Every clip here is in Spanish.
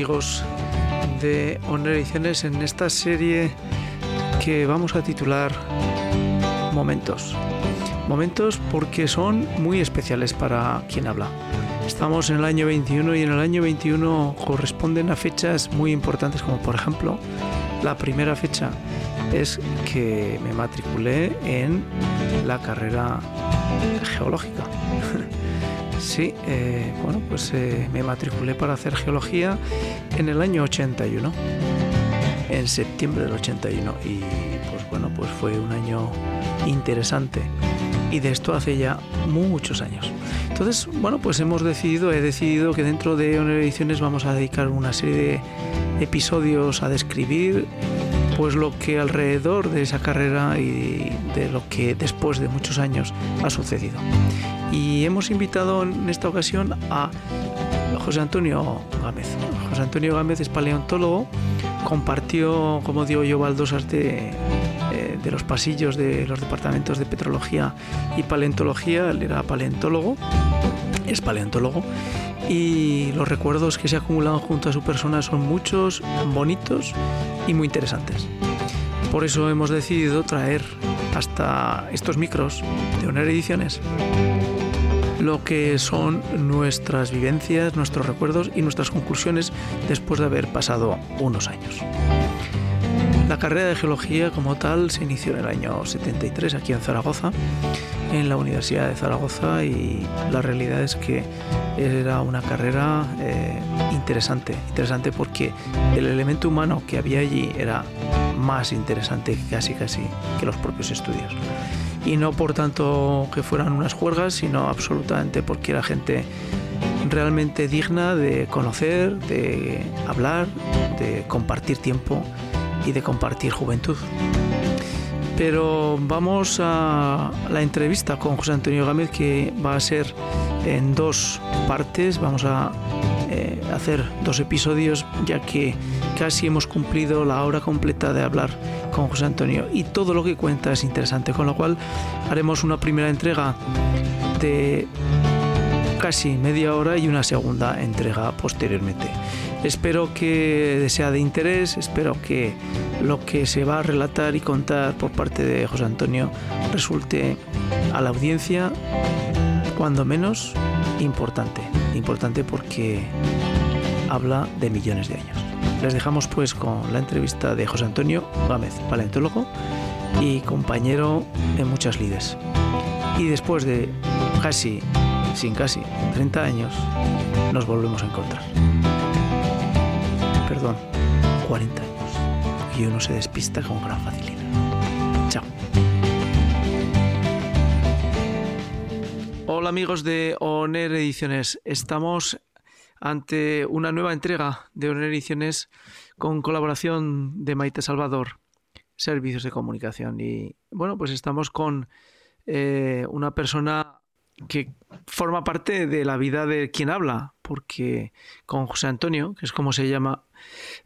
amigos de Honor Ediciones en esta serie que vamos a titular Momentos. Momentos porque son muy especiales para quien habla. Estamos en el año 21 y en el año 21 corresponden a fechas muy importantes como por ejemplo la primera fecha es que me matriculé en la carrera geológica. Sí, eh, bueno, pues eh, me matriculé para hacer geología en el año 81, en septiembre del 81, y pues bueno, pues fue un año interesante. Y de esto hace ya muchos años. Entonces, bueno, pues hemos decidido, he decidido que dentro de Ediciones vamos a dedicar una serie de episodios a describir pues lo que alrededor de esa carrera y de lo que después de muchos años ha sucedido. Y hemos invitado en esta ocasión a José Antonio Gámez. José Antonio Gámez es paleontólogo, compartió, como digo yo, baldosas de, eh, de los pasillos de los departamentos de petrología y paleontología. Él era paleontólogo, es paleontólogo y los recuerdos que se acumulan junto a su persona son muchos, bonitos y muy interesantes. Por eso hemos decidido traer hasta estos micros de Honor Ediciones lo que son nuestras vivencias, nuestros recuerdos y nuestras conclusiones después de haber pasado unos años. La carrera de geología como tal se inició en el año 73 aquí en Zaragoza, en la Universidad de Zaragoza y la realidad es que era una carrera eh, interesante, interesante porque el elemento humano que había allí era más interesante casi casi que los propios estudios. Y no por tanto que fueran unas juergas, sino absolutamente porque era gente realmente digna de conocer, de hablar, de compartir tiempo y de compartir juventud. Pero vamos a la entrevista con José Antonio Gámez que va a ser en dos partes. Vamos a eh, hacer dos episodios ya que casi hemos cumplido la hora completa de hablar con José Antonio y todo lo que cuenta es interesante, con lo cual haremos una primera entrega de casi media hora y una segunda entrega posteriormente. Espero que sea de interés, espero que lo que se va a relatar y contar por parte de José Antonio resulte a la audiencia, cuando menos, importante. Importante porque habla de millones de años. Les dejamos pues con la entrevista de José Antonio Gámez, paleontólogo y compañero en muchas lides. Y después de casi, sin casi, 30 años, nos volvemos a encontrar. Perdón, 40 años. Y uno se despista con gran facilidad. Chao. Hola amigos de Oner Ediciones. Estamos ante una nueva entrega de Honor Ediciones con colaboración de Maite Salvador, Servicios de Comunicación. Y bueno, pues estamos con eh, una persona que forma parte de la vida de quien habla, porque con José Antonio, que es como se llama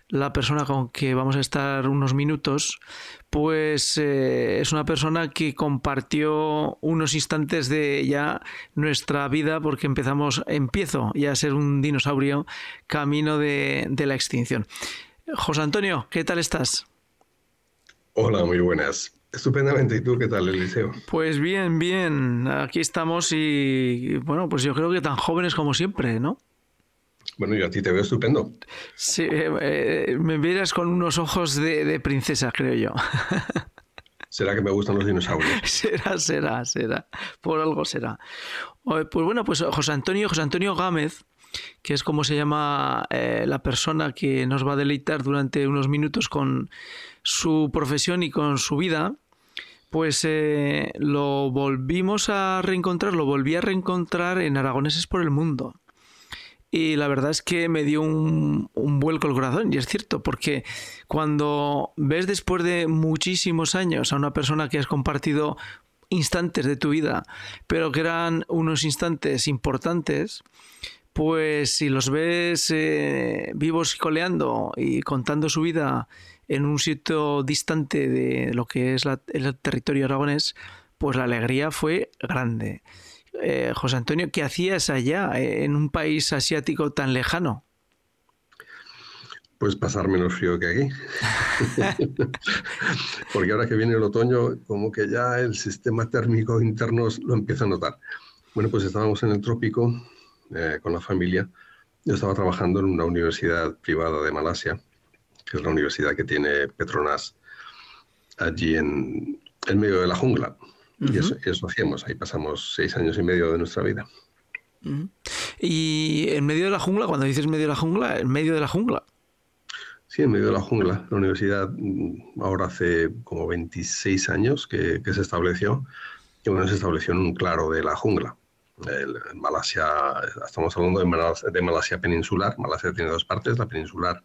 la persona con que vamos a estar unos minutos, pues eh, es una persona que compartió unos instantes de ya nuestra vida porque empezamos, empiezo ya a ser un dinosaurio camino de, de la extinción. José Antonio, ¿qué tal estás? Hola, muy buenas. Estupendamente. ¿Y tú qué tal, Eliseo? Pues bien, bien. Aquí estamos y bueno, pues yo creo que tan jóvenes como siempre, ¿no? Bueno, yo a ti te veo estupendo. Sí, eh, eh, me miras con unos ojos de, princesa, creo yo. ¿Será que me gustan los dinosaurios? será, será, será. Por algo será. Pues bueno, pues José Antonio, José Antonio Gámez, que es como se llama eh, la persona que nos va a deleitar durante unos minutos con su profesión y con su vida, pues lo volvimos a reencontrar, lo volví a reencontrar en Aragoneses por el Mundo. Y la verdad es que me dio un, vuelco el corazón, y es cierto, porque cuando ves después de muchísimos años a una persona que has compartido instantes de tu vida, pero que eran unos instantes importantes, pues si los ves eh, vivos y coleando y contando su vida en un sitio distante de lo que es el territorio aragonés, pues la alegría fue grande. Eh, José Antonio, ¿qué hacías allá en un país asiático tan lejano? Pues pasar menos frío que aquí. Porque ahora que viene el otoño, como que ya el sistema térmico interno lo empieza a notar. Bueno, pues estábamos en el trópico eh, con la familia. Yo estaba trabajando en una universidad privada de Malasia, que es la universidad que tiene Petronas allí en, en medio de la jungla. Y eso, eso, hacíamos, ahí pasamos seis años y medio de nuestra vida. Y en medio de la jungla, cuando dices medio de la jungla, en medio de la jungla. Sí, en medio de la jungla. La universidad mm, ahora hace como 26 años que, se estableció, y bueno, se estableció en un claro de la jungla. en Malasia, estamos hablando de Malasia, de Malasia peninsular. Malasia tiene dos partes, la peninsular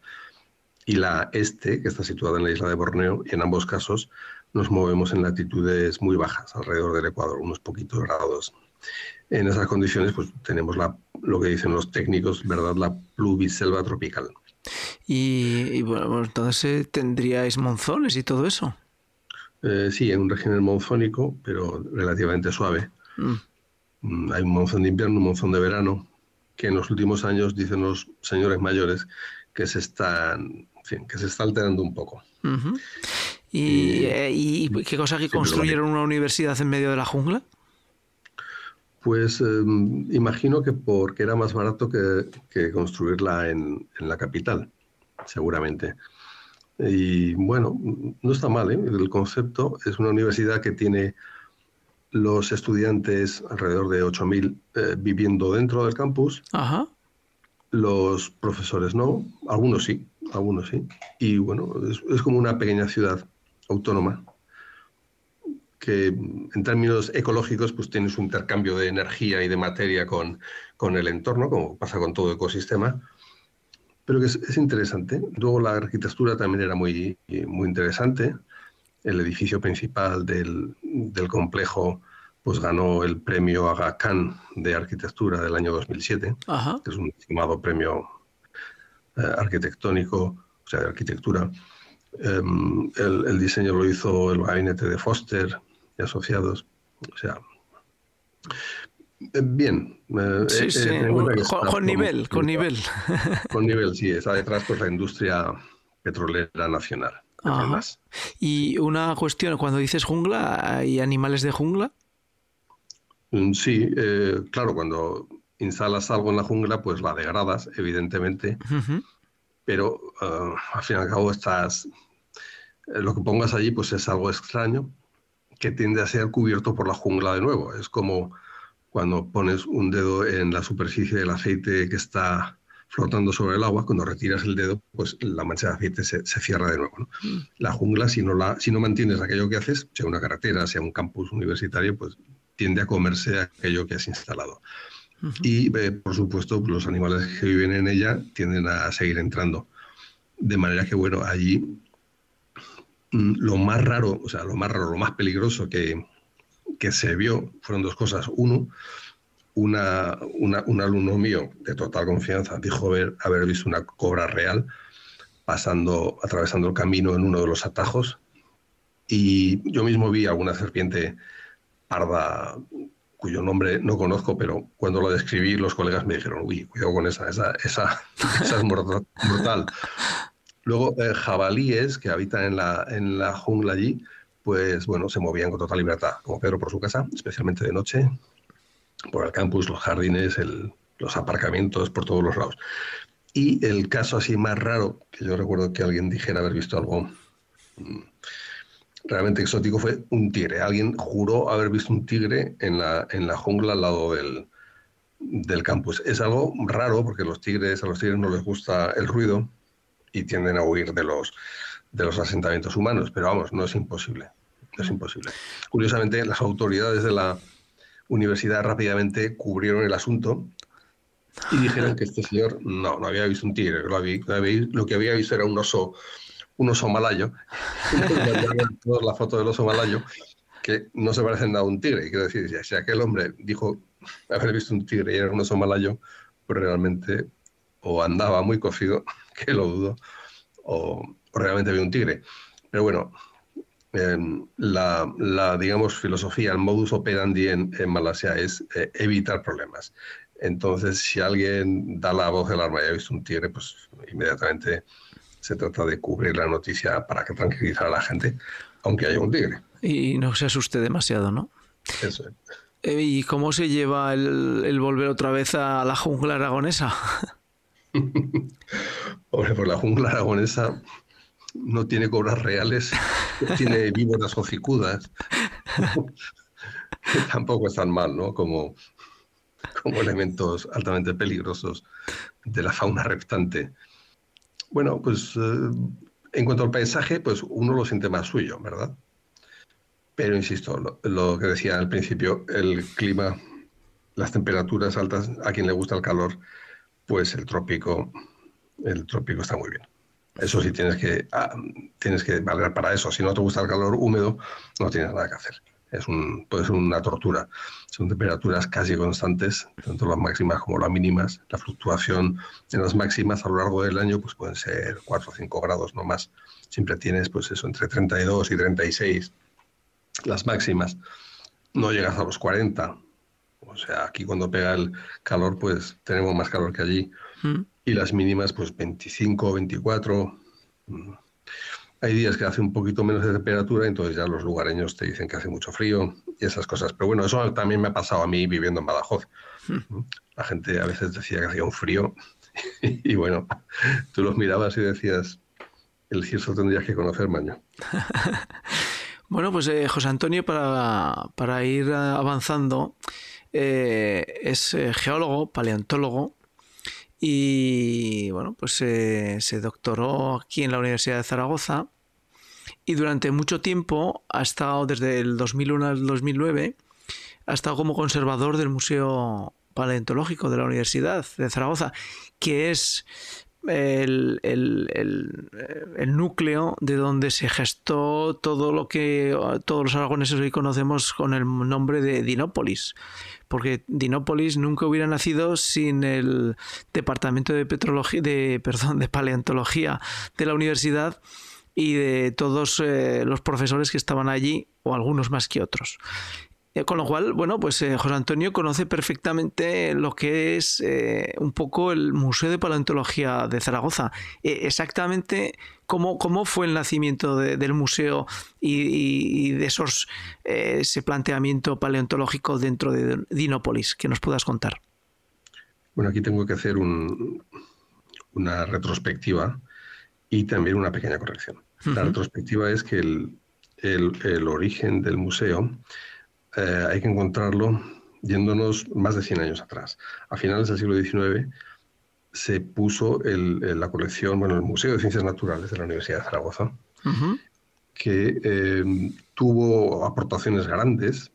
y la este, que está situada en la isla de Borneo, y en ambos casos nos movemos en latitudes muy bajas, alrededor del Ecuador, unos poquitos grados. En esas condiciones, pues tenemos la, lo que dicen los técnicos, ¿verdad? La pluviselva tropical. Y, bueno, entonces eh, tendríais monzones y todo eso. Eh, sí, en un régimen monzónico, pero relativamente suave. Mm. Mm, hay un monzón de invierno, un monzón de verano, que en los últimos años, dicen los señores mayores, que se están, que se está alterando un poco. Eh, ¿Y, qué cosa que construyeron una universidad en medio de la jungla? Pues em, imagino que porque era más barato que, construirla en, la capital, seguramente. Y bueno, no está mal, ¿eh? El concepto es una universidad que tiene los estudiantes, alrededor de 8.000, eh, viviendo dentro del campus. Ajá. Los profesores no, algunos sí, algunos sí. Y bueno, es como una pequeña ciudad autónoma que en términos ecológicos pues tienes un intercambio de energía y de materia con, con el entorno, como pasa con todo ecosistema, pero que es, interesante. Luego la arquitectura también era muy, muy interesante. El edificio principal del, del complejo pues ganó el premio Aga Khan de arquitectura del año 2007, que es un estimado premio eh, arquitectónico, o sea, de arquitectura. Em, el, el, diseño lo hizo el gabinete de Foster, asociados. O sea, eh, bien. Eh, sí, sí. con, nivel, con nivel. Con nivel, sí. Está detrás pues, la industria petrolera nacional. Y una cuestión, cuando dices jungla, ¿hay animales de jungla? Mm, sí, eh, claro, cuando instalas algo en la jungla, pues la degradas, evidentemente, pero al fin y al cabo estás, lo que pongas allí pues es algo extraño, que tiende a ser cubierto por la jungla de nuevo. Es como cuando pones un dedo en la superficie del aceite que está flotando sobre el agua, cuando retiras el dedo, pues la mancha de aceite se, cierra de nuevo. Mm. La jungla, si no, la, si no mantienes aquello que haces, sea una carretera, sea un campus universitario, pues tiende a comerse aquello que has instalado. Y, eh, por supuesto, los animales que viven en ella tienden a seguir entrando. De manera que, bueno, allí Mm, lo más raro, o sea, lo más raro, lo más peligroso que, que se vio fueron dos cosas. Uno, una, un alumno mío de total confianza dijo haber, haber visto una cobra real pasando, atravesando el camino en uno de los atajos. Y yo mismo vi alguna serpiente parda cuyo nombre no conozco, pero cuando lo describí los colegas me dijeron, uy, cuidado con esa, esa, esa, esa es mortal. Luego, eh, jabalíes que habitan en la, en la jungla allí, pues bueno, se movían con total libertad, como Pedro por su casa, especialmente de noche, por el campus, los jardines, los aparcamientos, por todos los lados. Y el caso así más raro, que yo recuerdo que alguien dijera haber visto algo mm, realmente exótico, fue un tigre. Alguien juró haber visto un tigre en la, en la jungla al lado del, del campus. Es algo raro porque los tigres, a los tigres no les gusta el ruido y tienden a huir de los, de los asentamientos humanos, pero vamos, no es imposible. No es imposible. Curiosamente, las autoridades de la universidad rápidamente cubrieron el asunto y dijeron que este señor no, había visto un tigre, lo, lo que había visto era un oso, un oso malayo. la foto del oso malayo, que no se parecen nada a un tigre. Y quiero decir, si aquel hombre dijo haber visto un tigre y era un oso malayo, pues realmente o andaba muy cocido que lo dudo, o, realmente había un tigre. Pero bueno, em, la, digamos, filosofía, el modus operandi en, Malasia es eh, evitar problemas. Entonces, si alguien da la voz del arma y ha visto un tigre, pues inmediatamente se trata de cubrir la noticia para que tranquilizar a la gente, aunque haya un tigre. Y no se asuste demasiado, ¿no? Eso es. Eh, ¿Y cómo se lleva el, volver otra vez a la jungla aragonesa? Hombre, pues la jungla aragonesa no tiene cobras reales, tiene víboras hocicudas. Tampoco están mal, ¿no? Como, como elementos altamente peligrosos de la fauna reptante. Bueno, pues eh, en cuanto al paisaje, pues uno lo siente más suyo, ¿verdad? Pero insisto, lo, que decía al principio, el clima, las temperaturas altas, a quien le gusta el calor, pues el trópico, el trópico está muy bien. Eso sí tienes que, ah, tienes que valer para eso. Si no te gusta el calor húmedo, no tienes nada que hacer. Es un, puede ser una tortura. Son temperaturas casi constantes, tanto las máximas como las mínimas. La fluctuación en las máximas a lo largo del año pues pueden ser 4 o 5 grados, no más. Siempre tienes pues eso, entre 32 y 36 las máximas. No llegas a los 40. O sea, aquí cuando pega el calor, pues tenemos más calor que allí. Mm. Y las mínimas, pues 25, 24. Hay días que hace un poquito menos de temperatura, entonces ya los lugareños te dicen que hace mucho frío y esas cosas. Pero bueno, eso también me ha pasado a mí viviendo en Badajoz. Mm. La gente a veces decía que hacía un frío y bueno, tú los mirabas y decías, el cierzo tendrías que conocer, maño. Bueno, pues eh, José Antonio, para, ir avanzando, eh, es eh, geólogo, paleontólogo y bueno, pues se doctoró aquí en la Universidad de Zaragoza y durante mucho tiempo ha estado desde el 2001 al 2009 ha estado como conservador del Museo Paleontológico de la Universidad de Zaragoza, que es el, núcleo de donde se gestó todo lo que todos los aragoneses hoy conocemos con el nombre de Dinópolis. Porque Dinópolis nunca hubiera nacido sin el departamento de petrología, de, perdón, de paleontología de la universidad y de todos eh, los profesores que estaban allí, o algunos más que otros. Eh, con lo cual, bueno, pues eh, José Antonio conoce perfectamente lo que es eh, un poco el Museo de Paleontología de Zaragoza. exactamente cómo, cómo fue el nacimiento del museo y, de esos, ese planteamiento paleontológico dentro de Dinópolis, que nos puedas contar. Bueno, aquí tengo que hacer una retrospectiva y también una pequeña corrección. La retrospectiva es que el, el origen del museo eh, hay que encontrarlo yéndonos más de 100 años atrás. A finales del siglo XIX se puso la colección, bueno, el Museo de Ciencias Naturales de la Universidad de Zaragoza, que eh, tuvo aportaciones grandes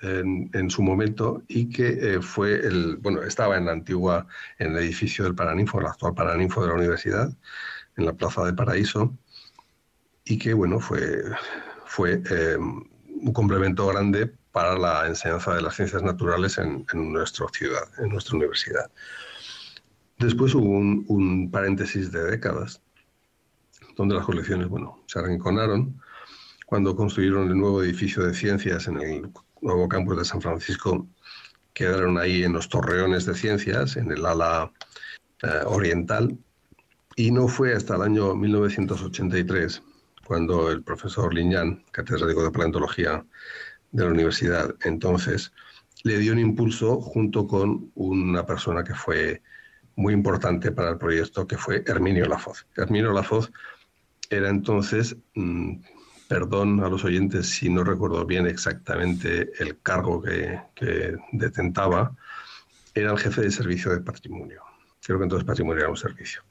en, su momento y que eh, fue el, bueno, estaba en la antigua, en el edificio del Paraninfo, el actual Paraninfo de la universidad, en la Plaza de Paraíso, y que, bueno, fue, fue un complemento grande para la enseñanza de las ciencias naturales en, nuestra ciudad, en nuestra universidad. Después hubo un, paréntesis de décadas, donde las colecciones bueno, se arrinconaron. Cuando construyeron el nuevo edificio de ciencias en el nuevo campus de San Francisco, quedaron ahí en los torreones de ciencias, en el ala eh, oriental, y no fue hasta el año 1983 cuando el profesor Liñán, catedrático de paleontología de la universidad, entonces le dio un impulso junto con una persona que fue muy importante para el proyecto, que fue Herminio Lafoz. Herminio Lafoz era entonces, mm, perdón a los oyentes si no recuerdo bien exactamente el cargo que detentaba, era el jefe de servicio de patrimonio. Creo que entonces patrimonio era un servicio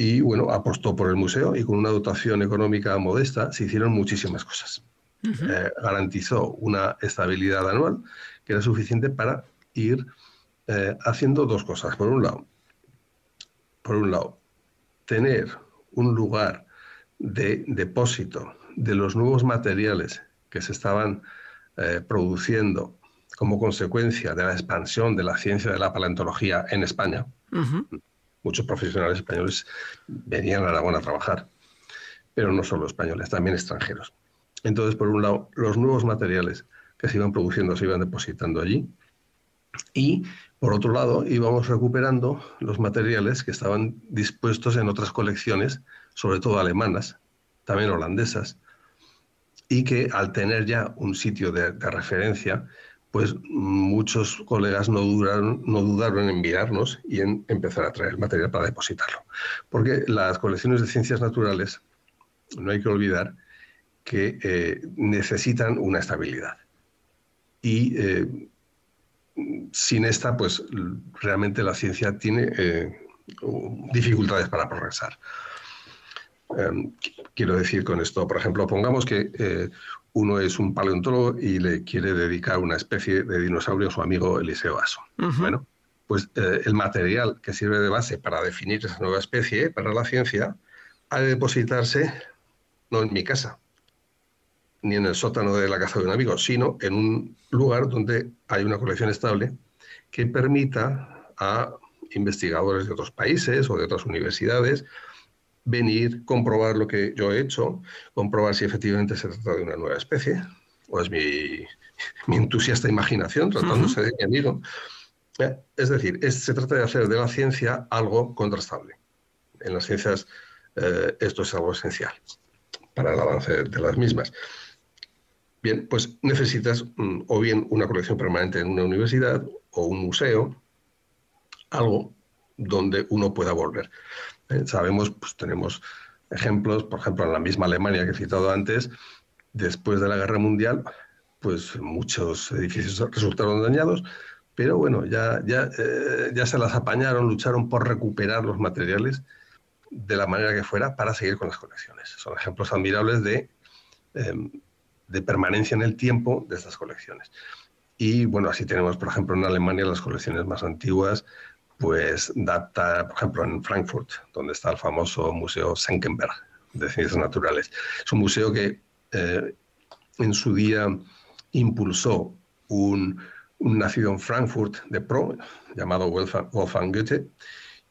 y bueno, apostó por el museo y con una dotación económica modesta se hicieron muchísimas cosas. Eh, garantizó una estabilidad anual que era suficiente para ir eh, haciendo dos cosas. Por un lado, por un lado, tener un lugar de depósito de los nuevos materiales que se estaban eh, produciendo como consecuencia de la expansión de la ciencia de la paleontología en España muchos profesionales españoles venían a Aragón a trabajar, pero no solo españoles, también extranjeros. Entonces, por un lado, los nuevos materiales que se iban produciendo se iban depositando allí Y por otro lado, íbamos recuperando los materiales que estaban dispuestos en otras colecciones, sobre todo alemanas, también holandesas, y que al tener ya un sitio de, referencia, pues muchos colegas no, dudaron en mirarnos y en empezar a traer material para depositarlo. Porque las colecciones de ciencias naturales, no hay que olvidar que eh, necesitan una estabilidad. Y eh, sin esta, pues realmente la ciencia tiene eh, dificultades para progresar. Em, quiero decir con esto, por ejemplo, pongamos que uno es un paleontólogo y le quiere dedicar una especie de dinosaurio a su amigo Eliseo Aso. Bueno, pues eh, el material que sirve de base para definir esa nueva especie para la ciencia ha de depositarse no en mi casa, ni en el sótano de la casa de un amigo, sino en un lugar donde hay una colección estable que permita a investigadores de otros países o de otras universidades venir, comprobar lo que yo he hecho, comprobar si efectivamente se trata de una nueva especie, o es mi, entusiasta imaginación tratándose de mi amigo. Eh, es decir, se trata de hacer de la ciencia algo contrastable. En las ciencias eh, esto es algo esencial para el avance de las mismas. Bien, pues necesitas mm, o bien una colección permanente en una universidad o un museo, algo donde uno pueda volver. Eh, sabemos, pues tenemos ejemplos, por ejemplo, en la misma Alemania que he citado antes, después de la Guerra Mundial, pues muchos edificios resultaron dañados, pero bueno, ya, ya, eh, ya se las apañaron, lucharon por recuperar los materiales de la manera que fuera para seguir con las colecciones. Son ejemplos admirables de em, de permanencia en el tiempo de estas colecciones. Y bueno, así tenemos, por ejemplo, en Alemania las colecciones más antiguas, pues data, por ejemplo, en Frankfurt, donde está el famoso Museo Senckenberg de Ciencias Naturales. Es un museo que eh, en su día impulsó un, un, nacido en Frankfurt de pro, llamado Wolfgang Goethe,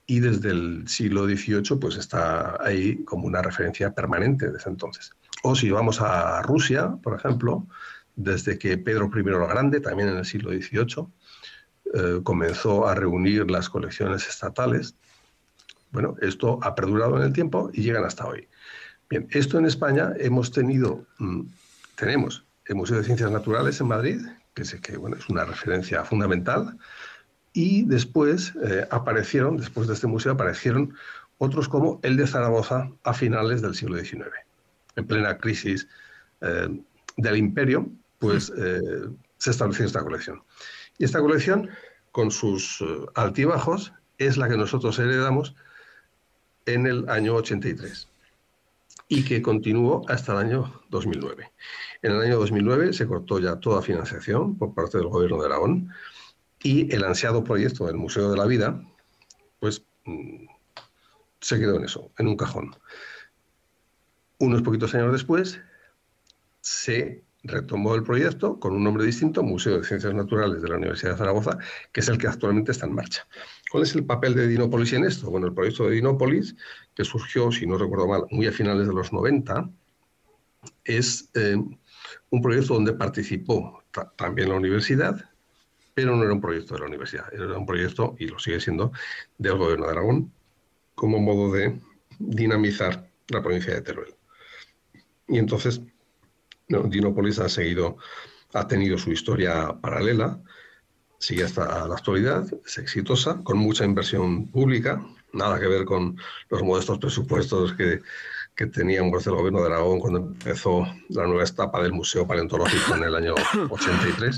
y desde el siglo XVIII pues está ahí como una referencia permanente desde entonces. O si vamos a Rusia, por ejemplo, desde que Pedro I el Grande, también en el siglo XVIII, eh, comenzó a reunir las colecciones estatales, bueno, esto ha perdurado en el tiempo y llegan hasta hoy. Bien, esto en España hemos tenido, mm, tenemos el Museo de Ciencias Naturales en Madrid, que, sé que bueno, es una referencia fundamental, y después eh, aparecieron, después de este museo, aparecieron otros como el de Zaragoza a finales del siglo XIX. En plena crisis eh, del imperio, pues eh, se estableció esta colección. Y esta colección, con sus altibajos, es la que nosotros heredamos en el año 83 y que continuó hasta el año 2009. En el año 2009 se cortó ya toda financiación por parte del gobierno de Aragón y el ansiado proyecto del Museo de la Vida, pues mm, se quedó en eso, en un cajón. Unos poquitos años después se retomó el proyecto con un nombre distinto, Museo de Ciencias Naturales de la Universidad de Zaragoza, que es el que actualmente está en marcha. ¿Cuál es el papel de Dinópolis en esto? Bueno, el proyecto de Dinópolis, que surgió, si no recuerdo mal, muy a finales de los 90, es eh, un proyecto donde participó también la universidad, pero no era un proyecto de la universidad, era un proyecto, y lo sigue siendo, del gobierno de Aragón, como modo de dinamizar la provincia de Teruel. Y entonces, Dinópolis ha seguido, ha tenido su historia paralela, sigue hasta la actualidad, es exitosa, con mucha inversión pública, nada que ver con los modestos presupuestos que, que teníamos del gobierno de Aragón cuando empezó la nueva etapa del Museo Paleontológico en el año 83.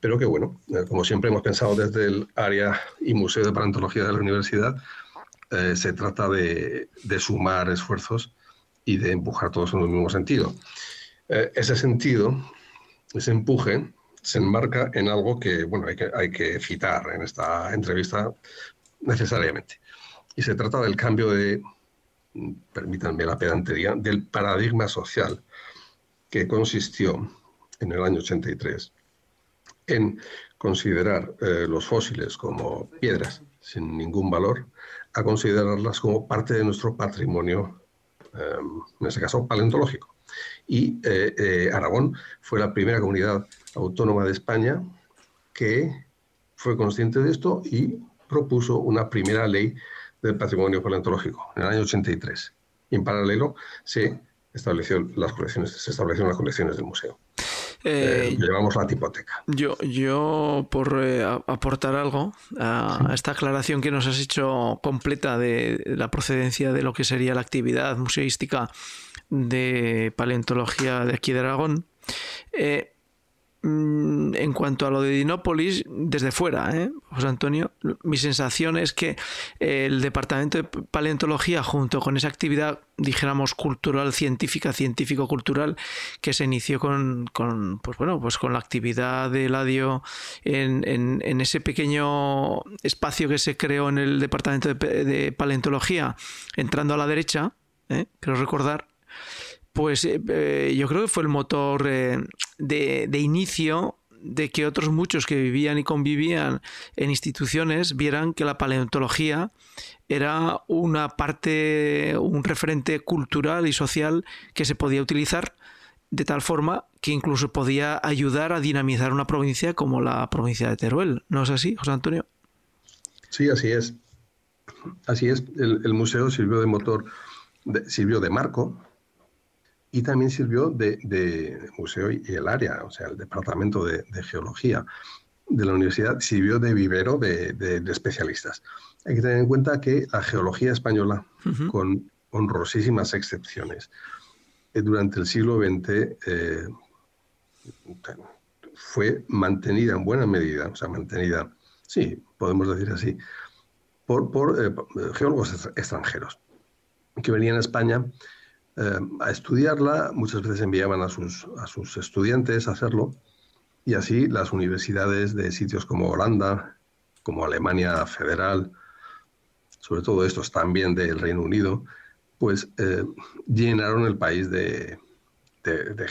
Pero que bueno, eh, como siempre hemos pensado desde el área y Museo de Paleontología de la universidad, eh, se trata de, sumar esfuerzos y de empujar todos en el mismo sentido. Eh, ese sentido, ese empuje, se enmarca en algo que, bueno, hay que, hay que citar en esta entrevista necesariamente. Y se trata del cambio de, permítanme la pedantería, del paradigma social que consistió en el año 83 en considerar eh, los fósiles como piedras sin ningún valor, a considerarlas como parte de nuestro patrimonio, em, en este caso paleontológico. Y eh, eh, Aragón fue la primera comunidad autónoma de España que fue consciente de esto y propuso una primera ley del patrimonio paleontológico en el año 83. Y en paralelo se estableció las colecciones, se establecieron las colecciones del museo. Eh, eh llevamos la tipoteca. Yo, yo por eh, aportar algo a, esta aclaración que nos has hecho completa de la procedencia de lo que sería la actividad museística de paleontología de aquí de Aragón, eh, Mm, en cuanto a lo de Dinópolis, desde fuera, ¿eh? José Antonio, mi sensación es que el Departamento de Paleontología, junto con esa actividad, dijéramos, cultural, científica, científico-cultural, que se inició con, pues bueno, pues con la actividad de Ladio en, en, ese pequeño espacio que se creó en el Departamento de, Paleontología, entrando a la derecha, ¿eh? quiero recordar, pues eh, eh, yo creo que fue el motor eh, de, inicio de que otros muchos que vivían y convivían en instituciones vieran que la paleontología era una parte, un referente cultural y social que se podía utilizar de tal forma que incluso podía ayudar a dinamizar una provincia como la provincia de Teruel. ¿No es así, José Antonio? Sí, así es. Así es. El, museo sirvió de motor, sirvió de marco y también sirvió de, museo y el área, o sea, el departamento de, geología de la universidad sirvió de vivero de, especialistas. Hay que tener en cuenta que la geología española, con honrosísimas excepciones, eh, durante el siglo XX eh, fue mantenida en buena medida, o sea, mantenida, sí, podemos decir así, por, por eh, geólogos extranjeros que venían a España eh, a estudiarla, muchas veces enviaban a sus, a sus estudiantes a hacerlo, y así las universidades de sitios como Holanda, como Alemania Federal, sobre todo estos también del Reino Unido, pues eh, llenaron el país de,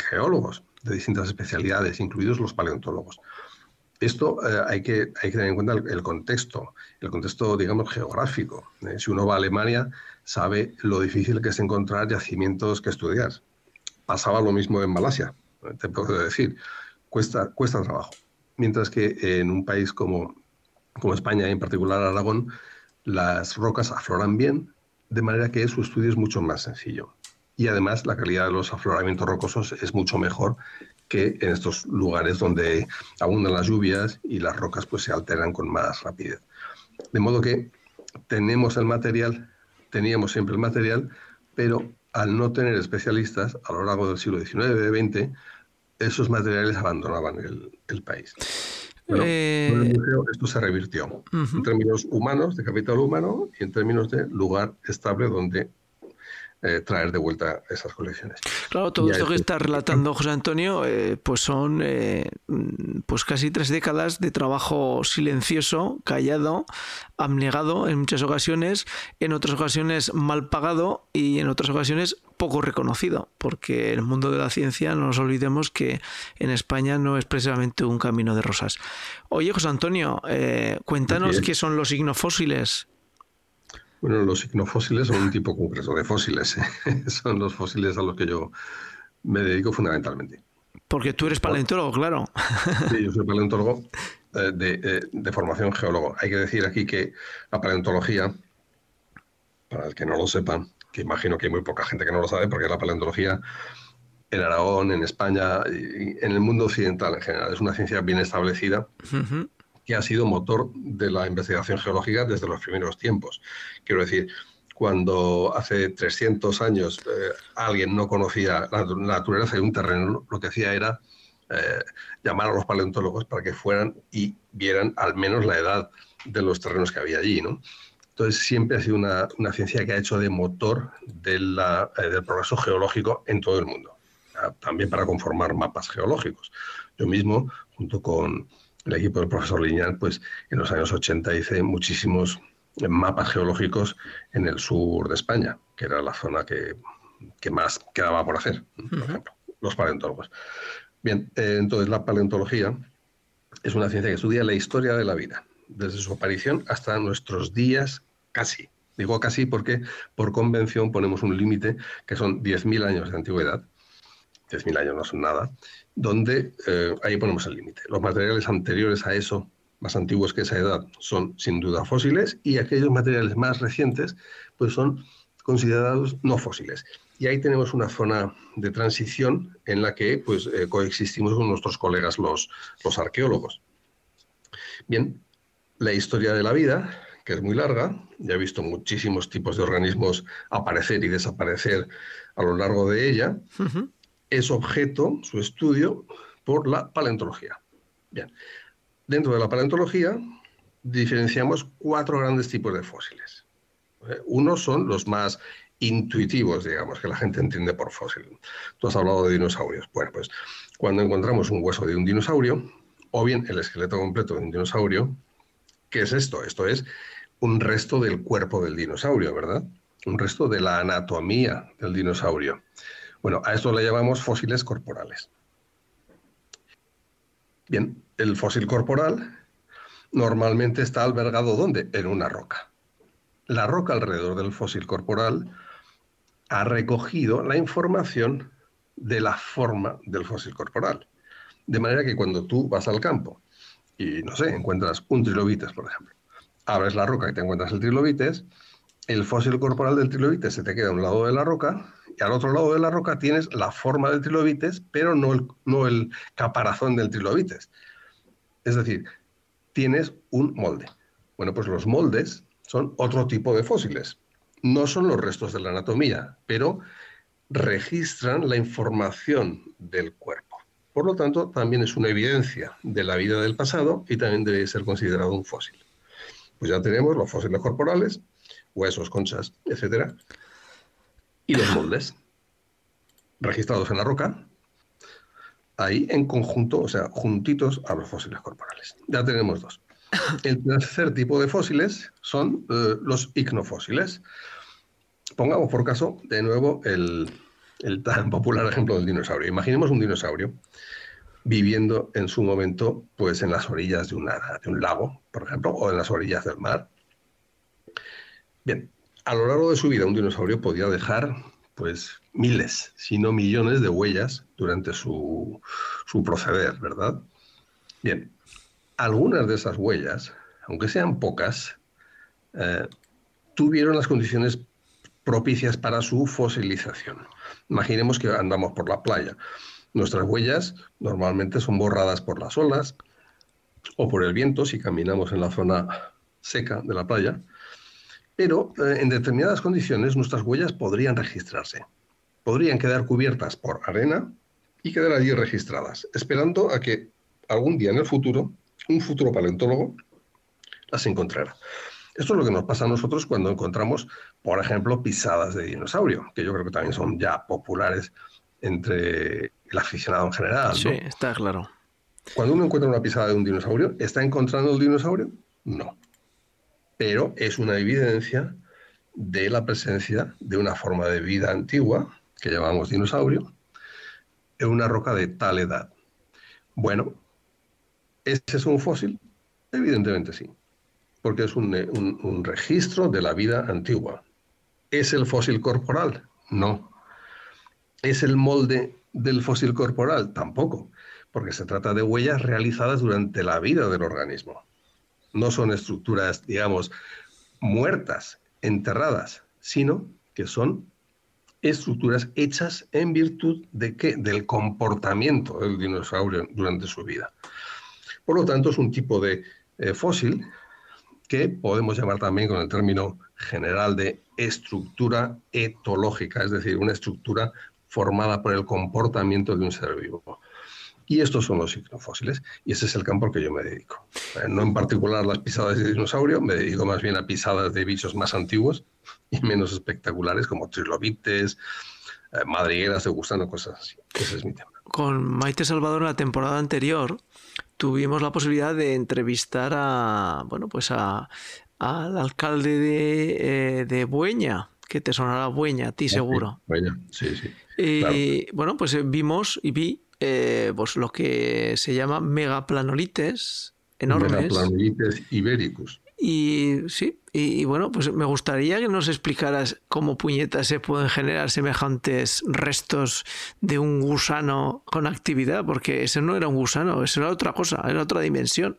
geólogos de distintas especialidades, incluidos los paleontólogos. Esto eh, hay, que, hay que tener en cuenta el, contexto, el contexto, digamos, geográfico. si uno va a Alemania, sabe lo difícil que es encontrar yacimientos que estudiar. Pasaba lo mismo en Malasia, te puedo decir, cuesta, cuesta trabajo. Mientras que en un país como, como España, en particular Aragón, las rocas afloran bien, de manera que su estudio es mucho más sencillo. Y además la calidad de los afloramientos rocosos es mucho mejor que en estos lugares donde abundan las lluvias y las rocas pues se alteran con más rapidez. De modo que tenemos el material teníamos siempre el material, pero al no tener especialistas a lo largo del siglo XIX-XX, esos materiales abandonaban el, país. Eh, esto se revirtió en términos humanos, de capital humano, y en términos de lugar estable donde eh, traer de vuelta esas colecciones. Claro, todo esto que está relatando José Antonio, eh, pues son eh, pues casi tres décadas de trabajo silencioso, callado, abnegado en muchas ocasiones, en otras ocasiones mal pagado y en otras ocasiones poco reconocido, porque el mundo de la ciencia no nos olvidemos que en España no es precisamente un camino de rosas. Oye, José Antonio, cuéntanos qué son los ignofósiles. Bueno, los ignofósiles son un tipo concreto de fósiles. ¿eh? son los fósiles a los que yo me dedico fundamentalmente. Porque tú eres paleontólogo, claro. Sí, yo soy paleontólogo eh, eh, de, formación geólogo. Hay que decir aquí que la paleontología, para el que no lo sepan, que imagino que hay muy poca gente que no lo sabe, porque la paleontología en Aragón, en España y en el mundo occidental en general es una ciencia bien establecida que ha sido motor de la investigación geológica desde los primeros tiempos. Quiero decir, cuando hace 300 años eh, alguien no conocía la naturaleza de un terreno, lo que hacía era eh, llamar a los paleontólogos para que fueran y vieran al menos la edad de los terrenos que había allí. ¿no? Entonces siempre ha sido una, ciencia que ha hecho de motor eh, del progreso geológico en todo el mundo, también para conformar mapas geológicos. Yo mismo, junto con el equipo del profesor Liñán, pues en los años 80 hice muchísimos mapas geológicos en el sur de España, que era la zona que, más quedaba por hacer, por ejemplo, los paleontólogos. Bien, eh, entonces la paleontología es una ciencia que estudia la historia de la vida, desde su aparición hasta nuestros días casi. Digo casi porque por convención ponemos un límite que son 10.000 años de antigüedad 10.000 años no son nada, donde eh, ahí ponemos el límite. Los materiales anteriores a eso más antiguos que esa edad son sin duda fósiles y aquellos materiales más recientes pues son considerados no fósiles. Y ahí tenemos una zona de transición en la que pues, eh, coexistimos con nuestros colegas los, los arqueólogos. Bien, la historia de la vida, que es muy larga, ya he visto muchísimos tipos de organismos aparecer y desaparecer a lo largo de ella, es objeto, su estudio, por la paleontología. Bien, dentro de la paleontología diferenciamos cuatro grandes tipos de fósiles. ¿eh? Unos son los más intuitivos, digamos, que la gente entiende por fósil. Tú has hablado de dinosaurios. Bueno, pues cuando encontramos un hueso de un dinosaurio, o bien el esqueleto completo de un dinosaurio, ¿qué es esto? Esto es un resto del cuerpo del dinosaurio, ¿verdad? Un resto de la anatomía del dinosaurio. Bueno, a esto le llamamos fósiles corporales. Bien, el fósil corporal normalmente está albergado ¿dónde? En una roca. La roca alrededor del fósil corporal ha recogido la información de la forma del fósil corporal. De manera que cuando tú vas al campo y, no sé, encuentras un trilobites, por ejemplo, abres la roca y te encuentras el trilobites, el fósil corporal del trilobites se te queda a un lado de la roca y al otro lado de la roca tienes la forma del trilobites, pero no el, no el caparazón del trilobites. Es decir, tienes un molde. Bueno, pues los moldes son otro tipo de fósiles no son los restos de la anatomía, pero registran la información del cuerpo. Por lo tanto, también es una evidencia de la vida del pasado y también debe ser considerado un fósil. Pues ya tenemos los fósiles corporales, huesos, conchas, etc. Y los moldes, registrados en la roca, ahí en conjunto, o sea, juntitos a los fósiles corporales. Ya tenemos dos. El tercer tipo de fósiles son eh, los icnofósiles. Pongamos por caso, de nuevo, el, tan popular ejemplo del dinosaurio. Imaginemos un dinosaurio viviendo en su momento pues en las orillas de, de un lago, por ejemplo, o en las orillas del mar. Bien, a lo largo de su vida un dinosaurio podía dejar pues miles, si no millones de huellas durante su, su proceder, ¿verdad? Bien, algunas de esas huellas, aunque sean pocas, eh, tuvieron las condiciones propicias para su fosilización. Imaginemos que andamos por la playa. Nuestras huellas normalmente son borradas por las olas o por el viento si caminamos en la zona seca de la playa, pero eh, en determinadas condiciones nuestras huellas podrían registrarse. Podrían quedar cubiertas por arena y quedar allí registradas, esperando a que algún día en el futuro un futuro paleontólogo las encontrará. Esto es lo que nos pasa a nosotros cuando encontramos, por ejemplo, pisadas de dinosaurio, que yo creo que también son ya populares entre el aficionado en general. Sí, está claro. Cuando uno encuentra una pisada de un dinosaurio, ¿está encontrando el dinosaurio? No. Pero es una evidencia de la presencia de una forma de vida antigua, que llamamos dinosaurio, en una roca de tal edad. Bueno, ¿Ese es un fósil? Evidentemente sí, porque es un, registro de la vida antigua. ¿Es el fósil corporal? No. ¿Es el molde del fósil corporal? Tampoco, porque se trata de huellas realizadas durante la vida del organismo. No son estructuras, digamos, muertas, enterradas, sino que son estructuras hechas en virtud de qué? Del comportamiento del dinosaurio durante su vida. Por lo tanto, es un tipo de eh, fósil que podemos llamar también con el término general de estructura etológica, es decir, una estructura formada por el comportamiento de un ser vivo. Y estos son los icnofósiles, y ese es el campo al que yo me dedico. Eh, no en particular las pisadas de dinosaurio, me dedico más bien a pisadas de bichos más antiguos y menos espectaculares, como trilobites, eh, madrigueras de gusano, cosas así. Ese es mi tema. Con Maite Salvador en la temporada anterior tuvimos la posibilidad de entrevistar a, bueno, pues a, al alcalde de, eh, de Bueña, que te sonará Bueña, a ti ah, seguro. Bueña, sí, sí. Y bueno, pues eh, vimos y vi eh, pues lo que se llama megaplanolites enormes. Megaplanolites ibéricos. Y sí, y, bueno, pues me gustaría que nos explicaras cómo puñetas se pueden generar semejantes restos de un gusano con actividad, porque ese no era un gusano, eso era otra cosa, era otra dimensión.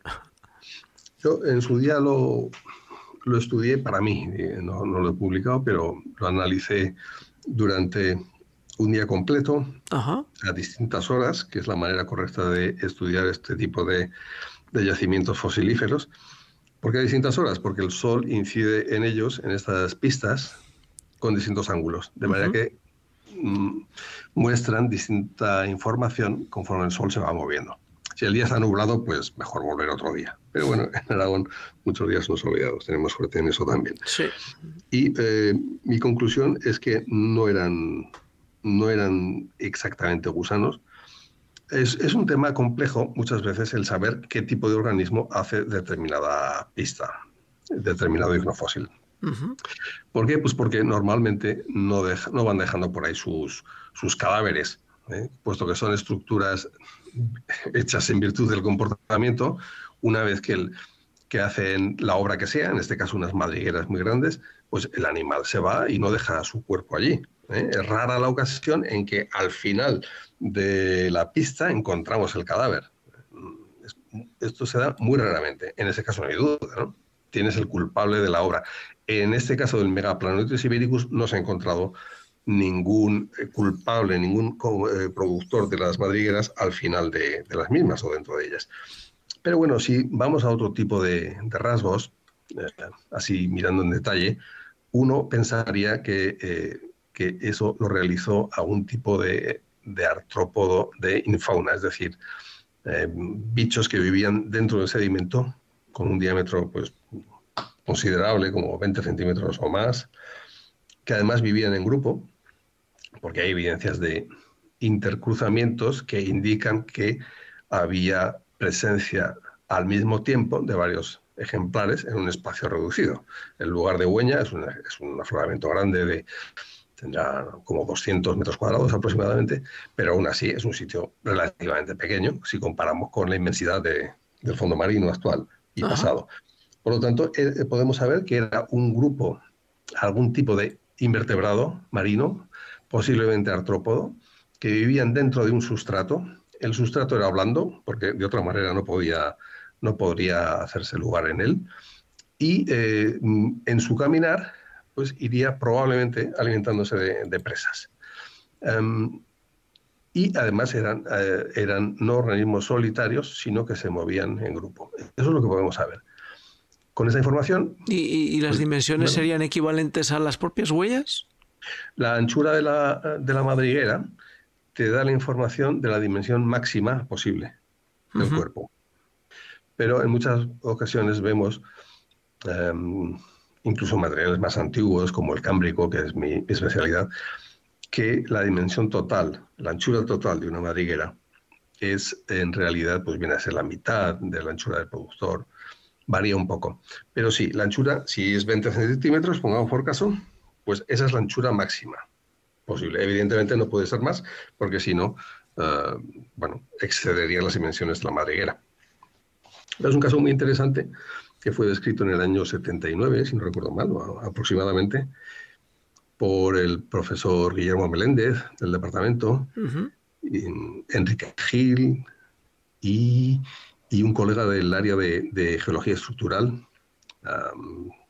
Yo en su día lo, lo estudié para mí, no, no, lo he publicado, pero lo analicé durante un día completo, a distintas horas, que es la manera correcta de estudiar este tipo de, de yacimientos fosilíferos. ¿Por qué a distintas horas? Porque el sol incide en ellos, en estas pistas, con distintos ángulos, de manera que mm, muestran distinta información conforme el sol se va moviendo. Si el día está nublado, pues mejor volver otro día. Pero bueno, en Aragón muchos días son soleados, tenemos suerte en eso también. Sí. Y eh, mi conclusión es que no eran, no eran exactamente gusanos, es, un tema complejo muchas veces el saber qué tipo de organismo hace determinada pista, determinado ignofósil. ¿Por qué? Pues porque normalmente no, no van dejando por ahí sus, sus cadáveres, ¿eh? puesto que son estructuras hechas en virtud del comportamiento, una vez que, el, que hacen la obra que sea, en este caso unas madrigueras muy grandes, pues el animal se va y no deja su cuerpo allí. ¿Eh? Es rara la ocasión en que al final de la pista encontramos el cadáver. Esto se da muy raramente. En ese caso no hay duda, ¿no? Tienes el culpable de la obra. En este caso del Megaplanoides ibéricus no se ha encontrado ningún eh, culpable, ningún eh, productor de las madrigueras al final de, las mismas o dentro de ellas. Pero bueno, si vamos a otro tipo de, rasgos, así mirando en detalle, uno pensaría que, que eso lo realizó a un tipo de de artrópodo de infauna, es decir, eh, bichos que vivían dentro del sedimento con un diámetro pues, considerable, como 20 centímetros o más, que además vivían en grupo, porque hay evidencias de intercruzamientos que indican que había presencia al mismo tiempo de varios ejemplares en un espacio reducido. El lugar de Hueña es, es un afloramiento grande de tendrá como 200 metros cuadrados aproximadamente, pero aún así es un sitio relativamente pequeño si comparamos con la inmensidad del fondo marino actual y pasado. Por lo tanto, eh, podemos saber que era un grupo, algún tipo de invertebrado marino, posiblemente artrópodo, que vivían dentro de un sustrato. El sustrato era blando, porque de otra manera no, podía, no podría hacerse lugar en él. Y eh, en su caminar pues iría probablemente alimentándose de, presas. Em, y además eran, eh, eran no organismos solitarios, sino que se movían en grupo. Eso es lo que podemos saber. Con esa información... ¿Y, las pues, dimensiones serían equivalentes a las propias huellas? La anchura de la, de la madriguera te da la información de la dimensión máxima posible del cuerpo. Pero en muchas ocasiones vemos em, incluso materiales más antiguos como el cámbrico, que es mi, especialidad, que la dimensión total, la anchura total de una madriguera es en realidad, pues viene a ser la mitad de la anchura del productor, varía un poco. Pero sí, la anchura, si es 20 centímetros, pongamos por caso, pues esa es la anchura máxima posible. Evidentemente no puede ser más, porque si no, uh, bueno, excedería las dimensiones de la madriguera. es un caso muy interesante que fue descrito en el año 79, si no recuerdo mal, aproximadamente, por el profesor Guillermo Meléndez del departamento, Enrique Gil y, un colega del área de, geología estructural,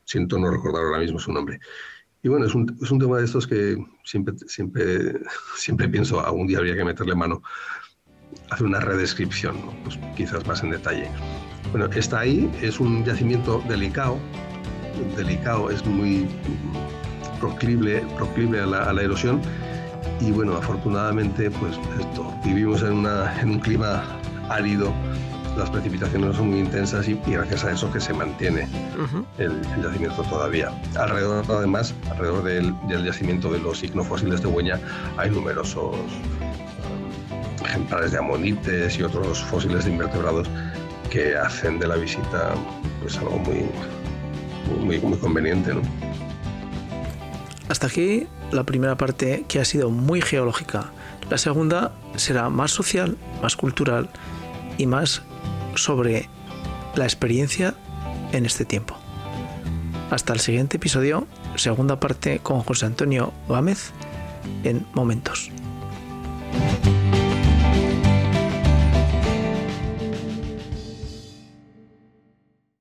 siento no recordar ahora mismo su nombre. Y bueno, es un, es un, tema de estos que siempre, siempre, siempre pienso, algún día habría que meterle mano, hacer una redescripción, pues quizás más en detalle. Bueno, está ahí, es un yacimiento delicado, delicado, es muy proclive, proclive a, la, erosión y bueno, afortunadamente pues esto, vivimos en, un clima árido, las precipitaciones son muy intensas y, gracias a eso que se mantiene el, yacimiento todavía. Alrededor, además, alrededor del, yacimiento de los ignofósiles de Hueña hay numerosos um, ejemplares de amonites y otros fósiles de invertebrados que hacen de la visita pues algo muy, muy, muy conveniente. Hasta aquí la primera parte que ha sido muy geológica. La segunda será más social, más cultural y más sobre la experiencia en este tiempo. Hasta el siguiente episodio, segunda parte con José Antonio Gámez en Momentos.